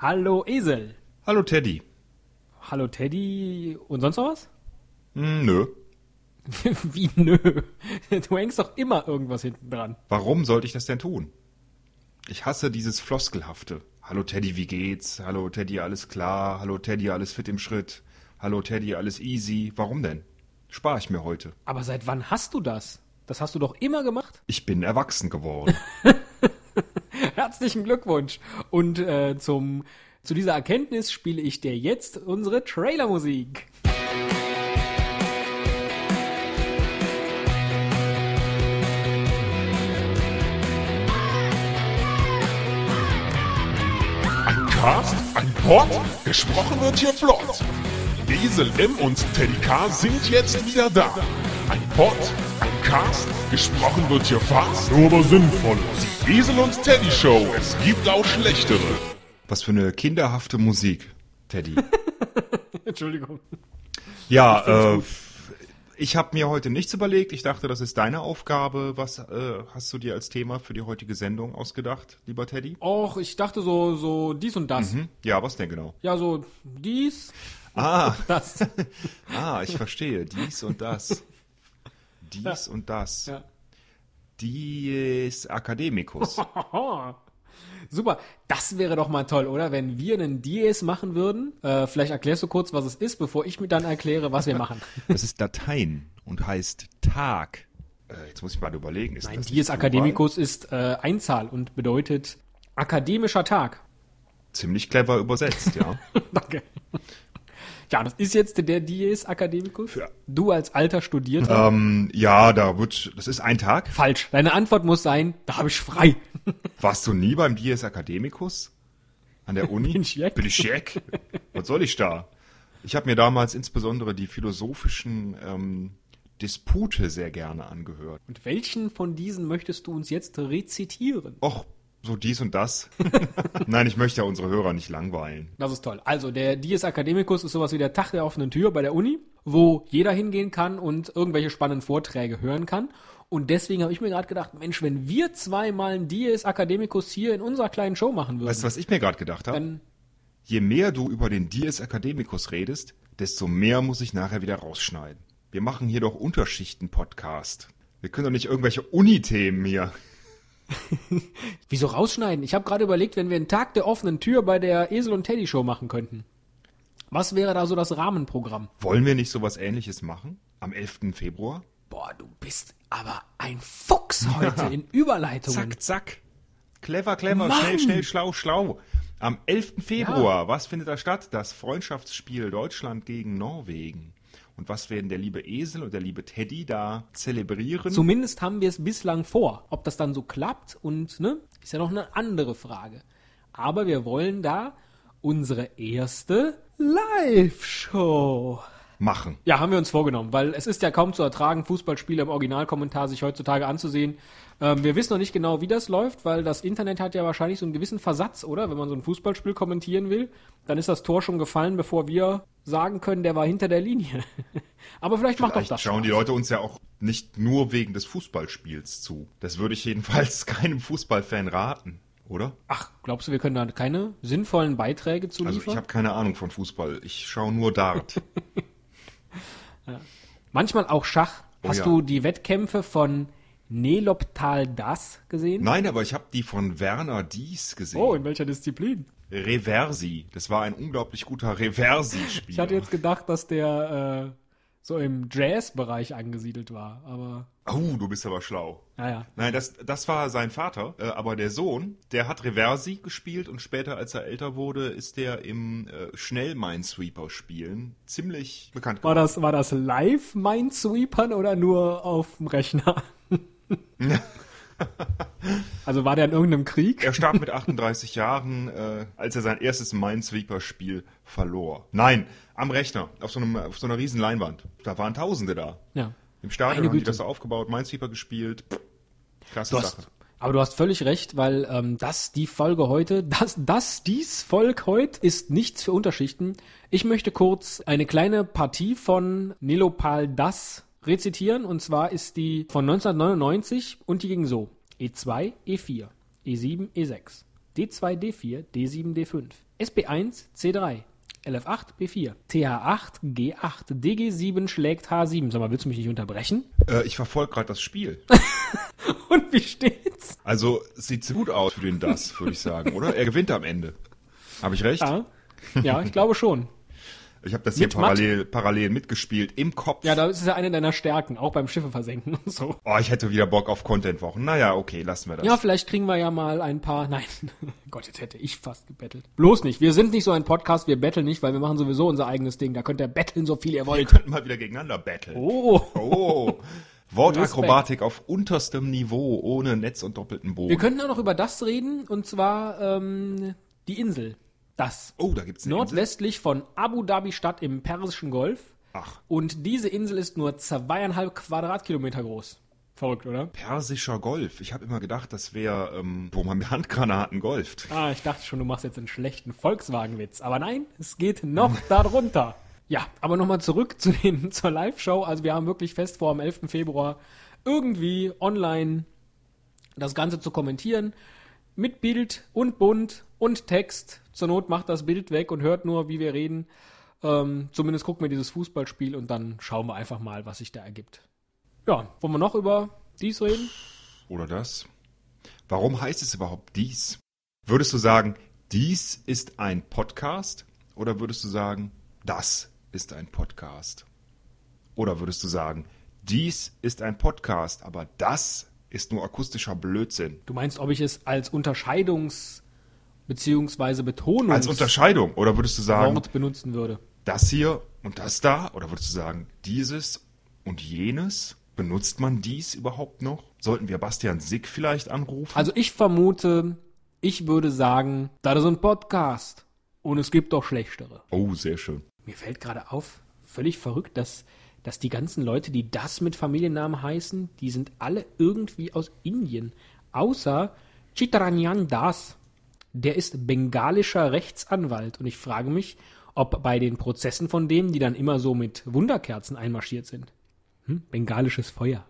Hallo Esel. Hallo Teddy. Hallo Teddy und sonst noch was? Hm, nö. Wie nö? Du hängst doch immer irgendwas hinten dran. Warum sollte ich das denn tun? Ich hasse dieses Floskelhafte. Hallo Teddy, wie geht's? Hallo Teddy, alles klar? Hallo Teddy, alles fit im Schritt? Hallo Teddy, alles easy? Warum denn? Spar ich mir heute. Aber seit wann hast du das? Das hast du doch immer gemacht. Ich bin erwachsen geworden. Herzlichen Glückwunsch. Und äh, zum, zu dieser Erkenntnis spiele ich dir jetzt unsere Trailermusik. Ein Cast, ein Pod, gesprochen wird hier flott. Esel M und Teddy K sind jetzt wieder da. Ein Pod, ein Cast, gesprochen wird hier fast, nur aber sinnvoll. Esel und Teddy Show, es gibt auch schlechtere. Was für eine kinderhafte Musik, Teddy. Entschuldigung. Ja, äh, ich habe mir heute nichts überlegt. Ich dachte, das ist deine Aufgabe. Was äh, hast du dir als Thema für die heutige Sendung ausgedacht, lieber Teddy? Och, ich dachte so, so dies und das. Hm? Ja, was denn genau? Ja, so dies, Ah, das. ah, ich verstehe. Dies und das. Dies und das. ja. Dies Academicus. Super, das wäre doch mal toll, oder? Wenn wir einen Dies machen würden. Äh, vielleicht erklärst du kurz, was es ist, bevor ich mir dann erkläre, was wir machen. Das ist Latein und heißt Tag. Äh, jetzt muss ich mal überlegen. Ist Ein das Dies? Academicus ist äh, Einzahl und bedeutet akademischer Tag. Ziemlich clever übersetzt, ja. Danke. Ja, das ist jetzt der Dies Academicus. Ja. Du als alter Studierter. ähm, ja, da wird, das ist ein Tag. Falsch. Deine Antwort muss sein, da habe ich frei. Warst du nie beim Dies Academicus? An der Uni? Bin ich Jack? Bin ich Jack? Was soll ich da? Ich habe mir damals insbesondere die philosophischen ähm, Dispute sehr gerne angehört. Und welchen von diesen möchtest du uns jetzt rezitieren? Och, so dies und das. Nein, ich möchte ja unsere Hörer nicht langweilen. Das ist toll. Also der Dies Academicus ist sowas wie der Tag der offenen Tür bei der Uni, wo jeder hingehen kann und irgendwelche spannenden Vorträge hören kann. Und deswegen habe ich mir gerade gedacht, Mensch, wenn wir zweimal einen Dies Academicus hier in unserer kleinen Show machen würden, Weißt du, was ich mir gerade gedacht habe? Je mehr du über den Dies Academicus redest, desto mehr muss ich nachher wieder rausschneiden. Wir machen hier doch Unterschichten-Podcast. Wir können doch nicht irgendwelche Uni-Themen hier. wieso rausschneiden? Ich habe gerade überlegt, wenn wir einen Tag der offenen Tür bei der Esel und Teddy Show machen könnten. Was wäre da so das Rahmenprogramm? Wollen wir nicht sowas ähnliches machen? Am 11. Februar? Boah, du bist aber ein Fuchs heute in Überleitungen. Zack, zack. Clever, clever, Mann! schnell, schnell, schlau, schlau. Am 11. Februar, was findet da statt? Das Freundschaftsspiel Deutschland gegen Norwegen. Und was werden der liebe Esel und der liebe Teddy da zelebrieren? Zumindest haben wir es bislang vor. Ob das dann so klappt und, ne, ist ja noch eine andere Frage. Aber wir wollen da unsere erste Live-Show. Machen. Ja, haben wir uns vorgenommen, weil es ist ja kaum zu ertragen, Fußballspiele im Originalkommentar sich heutzutage anzusehen. Ähm, wir wissen noch nicht genau, wie das läuft, weil das Internet hat ja wahrscheinlich so einen gewissen Versatz, oder? Wenn man so ein Fußballspiel kommentieren will, dann ist das Tor schon gefallen, bevor wir sagen können, der war hinter der Linie. Aber vielleicht macht doch Vielleicht das. schauen die. Leute uns ja auch nicht nur wegen des Fußballspiels zu. Das würde ich jedenfalls keinem Fußballfan raten, oder? Ach, glaubst du, wir können da keine sinnvollen Beiträge zu Also liefern? ich habe keine Ahnung von Fußball. Ich schaue nur Dart. Manchmal auch Schach. Oh Hast ja. du die Wettkämpfe von Neloptal Das gesehen? Nein, aber ich habe die von Werner Dies gesehen. Oh, in welcher Disziplin? Reversi. Das war ein unglaublich guter Reversi-Spieler. Ich hatte jetzt gedacht, dass der äh, so im Jazz-Bereich angesiedelt war, aber Oh, du bist aber schlau. naja. Nein, das, das war sein Vater, äh, aber der Sohn, der hat Reversi gespielt und später, als er älter wurde, ist der im äh, Schnell-Minesweeper-Spielen ziemlich bekannt War geworden. das, war das live Minesweepern oder nur auf dem Rechner? also war der in irgendeinem Krieg? Er starb mit 38 Jahren, äh, als er sein erstes Minesweeper-Spiel verlor. Nein, am Rechner, auf so, einem, auf so einer riesen Leinwand. Da waren Tausende da. Ja. Im Stadion Meine haben die Güte. das so aufgebaut, Minesweeper gespielt. Klasse Du Sache. hast, aber du hast völlig recht, weil ähm, das die Folge heute, das, das dies Volk heute ist nichts für Unterschichten. Ich möchte kurz eine kleine Partie von Nilopal Das rezitieren und zwar ist die von 1999 und die ging so: E2, E4, E7, E6, D2, D4, D7, D5, SB1 C3, LF8 B4, TH8 G8, DG7 schlägt H7. Sag mal, willst du mich nicht unterbrechen? Äh, ich verfolge gerade das Spiel. Und wie steht's? Also sieht gut aus für den Das, würde ich sagen, oder? Er gewinnt am Ende. Habe ich recht? Ja, ja ich glaube schon. Ich habe das hier parallel, parallel mitgespielt im Kopf. Ja, das ist ja eine deiner Stärken, auch beim Schiffe versenken und so. Oh, ich hätte wieder Bock auf Content-Wochen. Naja, okay, lassen wir das. Ja, vielleicht kriegen wir ja mal ein paar. Nein, Gott, jetzt hätte ich fast gebettelt. Bloß nicht. Wir sind nicht so ein Podcast, wir betteln nicht, weil wir machen sowieso unser eigenes Ding. Da könnt ihr betteln, so viel ihr Wir wollt. könnten mal wieder gegeneinander battlen. Oh. Oh. Wortakrobatik auf unterstem Niveau, ohne Netz und doppelten Boden. Wir könnten auch noch über das reden, und zwar ähm, die Insel. Das. oh, da gibt's eine Insel. Nordwestlich von Abu Dhabi Stadt im Persischen Golf. Ach, Und diese Insel ist nur zweieinhalb Quadratkilometer groß. Verrückt, oder? persischer Golf. Ich habe immer gedacht, das wäre, ähm, wo man mit Handgranaten golft. Ah, ich dachte schon, du machst jetzt einen schlechten Volkswagen-Witz. Aber nein, es geht noch darunter. Ja, aber nochmal zurück zu den, zur Live-Show. Also wir haben wirklich fest vor, am 11. Februar irgendwie online das Ganze zu kommentieren. Mit Bild und Bunt und Text. Zur Not macht das Bild weg und hört nur, wie wir reden. Ähm, zumindest gucken wir dieses Fußballspiel und dann schauen wir einfach mal, was sich da ergibt. Ja, wollen wir noch über dies reden? Oder das? Warum heißt es überhaupt dies? Würdest du sagen, dies ist ein Podcast? Oder würdest du sagen, das ist ein Podcast? Oder würdest du sagen, dies ist ein Podcast, aber das ist nur akustischer Blödsinn? Du meinst, ob ich es als Unterscheidungs- bzw. Betonungswort Als Unterscheidung? Oder würdest du sagen, benutzen würde? das hier und das da? Oder würdest du sagen, dieses und jenes? Benutzt man dies überhaupt noch? Sollten wir Bastian Sick vielleicht anrufen? Also ich vermute, ich würde sagen, das ist ein Podcast und es gibt doch schlechtere. oh, sehr schön. Mir fällt gerade auf, völlig verrückt, dass, dass die ganzen Leute, die das mit Familiennamen heißen, die sind alle irgendwie aus Indien. Außer Chittaranjan Das. Der ist bengalischer Rechtsanwalt und ich frage mich, ob bei den Prozessen von denen, die dann immer so mit Wunderkerzen einmarschiert sind. Hm? Bengalisches Feuer.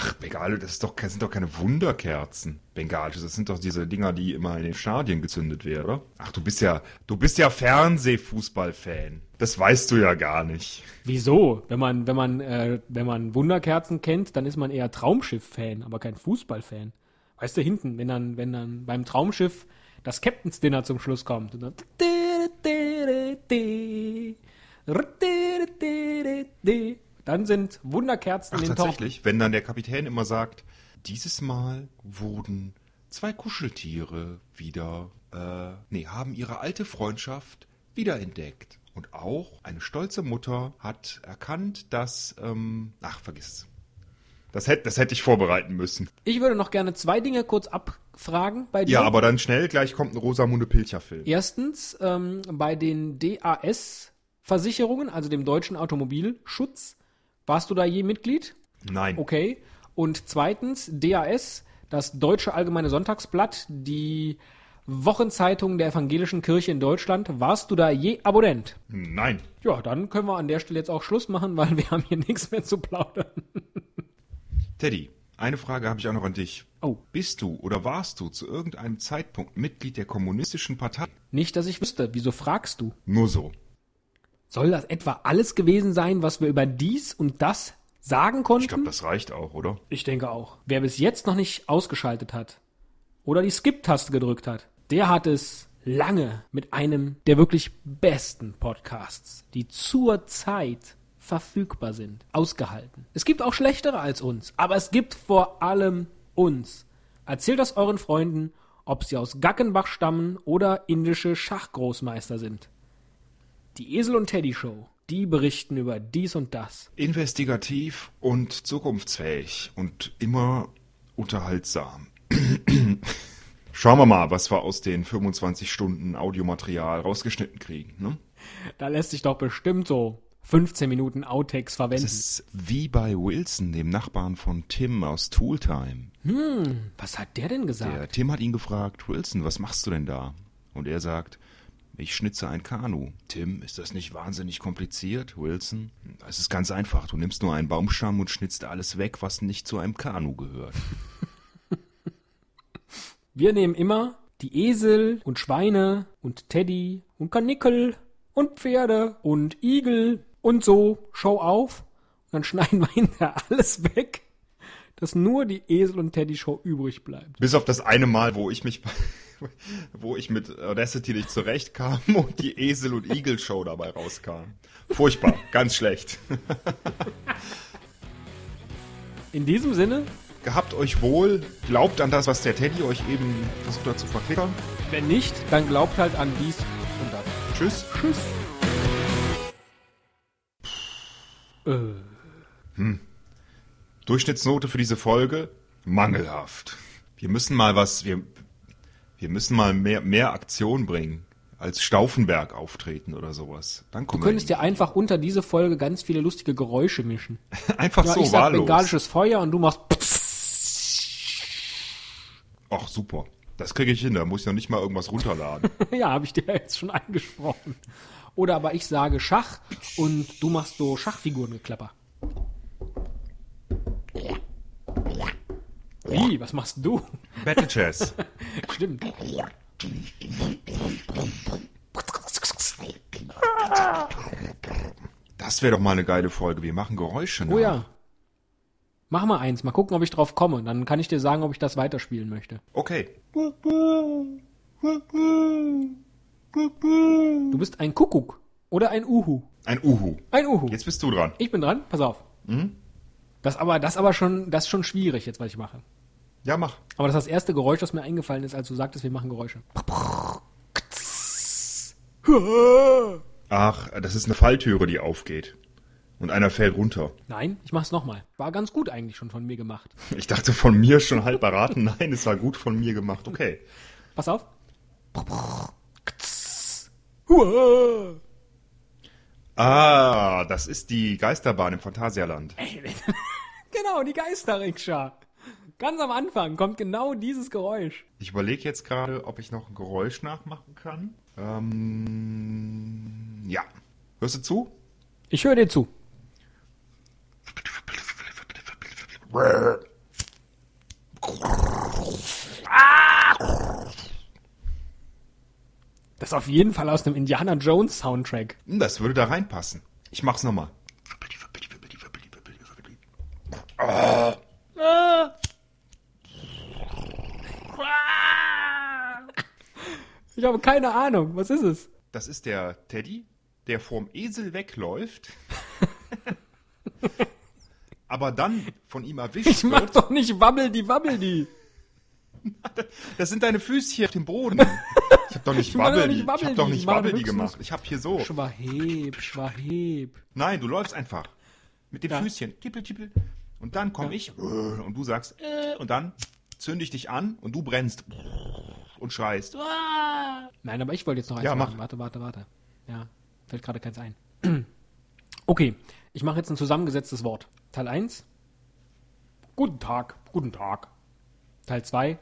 Hm? Ach, Bengale, das, doch, sind doch keine Wunderkerzen. Bengalische, das sind doch diese Dinger, die immer in den Stadien gezündet werden, oder? Ach, du bist ja, du bist ja Fernsehfußballfan. Das weißt du ja gar nicht. Wieso? Wenn man, wenn man, äh, wenn man Wunderkerzen kennt, dann ist man eher Traumschiff-Fan, aber kein Fußball-Fan. Weißt du, hinten, wenn dann, wenn dann beim Traumschiff das Captain's Dinner zum Schluss kommt und dann, dann sind Wunderkerzen Ach, in den tatsächlich, wenn dann der Kapitän immer sagt, dieses Mal wurden zwei Kuscheltiere wieder, äh, nee, haben ihre alte Freundschaft wiederentdeckt. Und auch eine stolze Mutter hat erkannt, dass, ähm, ach, vergiss es. Das hätte, das hätte ich vorbereiten müssen. Ich würde noch gerne zwei Dinge kurz abfragen bei dir. Ja, aber dann schnell, gleich kommt ein Rosamunde Pilcher-Film. Erstens, ähm, bei den DAS-Versicherungen, also dem deutschen Automobilschutz, warst du da je Mitglied? Nein. Okay. Und zweitens, DAS, das Deutsche Allgemeine Sonntagsblatt, die Wochenzeitung der Evangelischen Kirche in Deutschland. Warst du da je Abonnent? Nein. Ja, dann können wir an der Stelle jetzt auch Schluss machen, weil wir haben hier nichts mehr zu plaudern. Teddy, eine Frage habe ich auch noch an dich. Oh. Bist du oder warst du zu irgendeinem Zeitpunkt Mitglied der Kommunistischen Partei? Nicht, dass ich wüsste. Wieso fragst du? Nur so. Soll das etwa alles gewesen sein, was wir über dies und das sagen konnten? Ich glaube, das reicht auch, oder? Ich denke auch. Wer bis jetzt noch nicht ausgeschaltet hat oder die Skip-Taste gedrückt hat, der hat es lange mit einem der wirklich besten Podcasts, die zur Zeit verfügbar sind, ausgehalten. Es gibt auch schlechtere als uns, aber es gibt vor allem uns. Erzählt das euren Freunden, ob sie aus Gackenbach stammen oder indische Schachgroßmeister sind. Die Esel und Teddy Show, die berichten über dies und das. Investigativ und zukunftsfähig und immer unterhaltsam. Schauen wir mal, was wir aus den 25 Stunden Audiomaterial rausgeschnitten kriegen. Ne? Da lässt sich doch bestimmt so 15 Minuten Outtakes verwenden. Das ist wie bei Wilson, dem Nachbarn von Tim aus Tooltime. Was hat der denn gesagt? Der Tim hat ihn gefragt, Wilson, was machst du denn da? Und er sagt, ich schnitze ein Kanu. Tim, ist das nicht wahnsinnig kompliziert, Wilson? Es ist ganz einfach. Du nimmst nur einen Baumstamm und schnitzt alles weg, was nicht zu einem Kanu gehört. Wir nehmen immer die Esel und Schweine und Teddy und Kanickel und Pferde und Igel und so, Show auf. Und dann schneiden wir hinterher alles weg, dass nur die Esel und Teddy Show übrig bleibt. Bis auf das eine Mal, wo ich mich, wo ich mit Audacity nicht zurechtkam und die Esel- und Igel-Show dabei rauskam. Furchtbar, ganz schlecht. In diesem Sinne, Gehabt euch wohl, glaubt an das, was der Teddy euch eben versucht hat zu verklickern. wenn nicht, dann glaubt halt an dies und das. Tschüss. Tschüss. Äh, Durchschnittsnote für diese Folge mangelhaft. Wir müssen mal was, wir, wir müssen mal mehr, mehr Aktion bringen. Als Stauffenberg auftreten oder sowas. Dann du könntest dir einfach unter diese Folge ganz viele lustige Geräusche mischen. einfach Ja, so ich sag wahllos. bengalisches Feuer und du machst Ach super. Das kriege ich hin, da muss ich noch nicht mal irgendwas runterladen. ja, habe ich dir jetzt schon eingesprochen. Oder aber ich sage Schach und du machst so Schachfigurengeklapper. Wie, was machst du? Battle Chess. Stimmt. Das wäre doch mal eine geile Folge. Wir machen Geräusche nach. Oh ja. Mach mal eins, mal gucken, ob ich drauf komme. Dann kann ich dir sagen, ob ich das weiterspielen möchte. Okay. Du bist ein Kuckuck oder ein Uhu. Ein Uhu. Ein Uhu. Jetzt bist du dran. Ich bin dran, pass auf. Das aber, das aber schon, das ist schon schwierig jetzt, was ich mache. Ja, mach. Aber das ist das erste Geräusch, das mir eingefallen ist, als du sagtest, wir machen Geräusche. Ach, das ist eine Falltüre, die aufgeht. Und einer fällt runter. Nein, ich mach's nochmal. War ganz gut eigentlich schon von mir gemacht. Ich dachte von mir schon halb beraten. Nein, es war gut von mir gemacht. Okay. Pass auf. Ah, das ist die Geisterbahn im Phantasialand. Genau, die Geisterrikscha. Ganz am Anfang kommt genau dieses Geräusch. Ich überlege jetzt gerade, ob ich noch ein Geräusch nachmachen kann. Ähm, ja. Hörst du zu? Ich höre dir zu. Das ist auf jeden Fall aus dem Indiana Jones Soundtrack. Hm, Das würde da reinpassen. Ich mach's nochmal. Ich habe keine Ahnung. Was ist es? Das ist der Teddy, der vorm Esel wegläuft, aber dann von ihm erwischt Ich mach wird. doch nicht Wabbel die Wabbel die. Das sind deine Füßchen auf dem Boden. Ich hab doch nicht Wabbel, ich hab doch nicht Wabbel gemacht. Ich hab hier so. Schwaheb, Schwaheb. Nein, du läufst einfach mit den Ja. Füßchen, tippel, tippel. Und dann komme ich äh, und du sagst äh, und dann zünde ich dich an und du brennst und schreist. Nein, aber ich wollte jetzt noch eins Ja, machen. mach. Warte, warte, warte. Ja, fällt gerade keins ein. Okay, ich mache jetzt ein zusammengesetztes Wort. Teil 1. Guten Tag, guten Tag. Teil 2.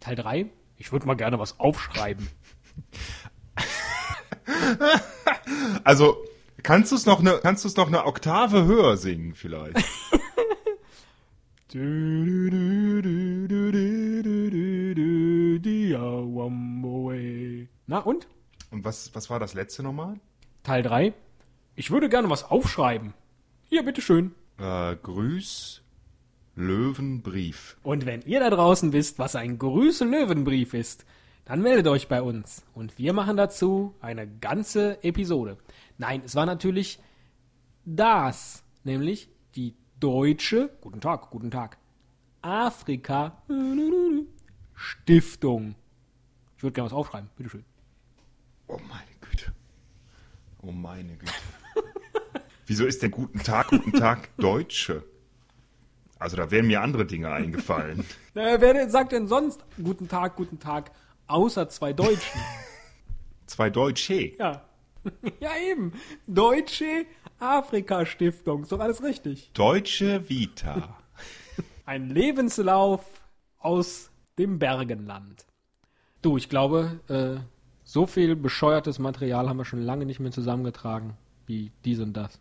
Teil 3. Ich würde mal gerne was aufschreiben. Also kannst du es noch eine kannst du es noch eine Oktave höher singen vielleicht? Na und? Und was was war das letzte nochmal? Teil 3. Ich würde gerne was aufschreiben. Hier, bitteschön. Äh, Grüß Löwenbrief. Und wenn ihr da draußen wisst, was ein Grüße-Löwenbrief ist, dann meldet euch bei uns. Und wir machen dazu eine ganze Episode. Nein, es war natürlich das, nämlich die deutsche, guten Tag, guten Tag, Afrika Stiftung. Ich würde gerne was aufschreiben, bitteschön. Oh meine Güte. Oh meine Güte. Wieso ist denn guten Tag, guten Tag Deutsche? Also da wären mir andere Dinge eingefallen. Naja, wer denn sagt denn sonst guten Tag, guten Tag, außer zwei Deutschen? Zwei Deutsche. ja. ja, eben. Deutsche Afrika Stiftung. Ist doch alles richtig. Deutsche Vita. Ein Lebenslauf aus dem Bergenland. Du, ich glaube, äh, so viel bescheuertes Material haben wir schon lange nicht mehr zusammengetragen wie dies und das.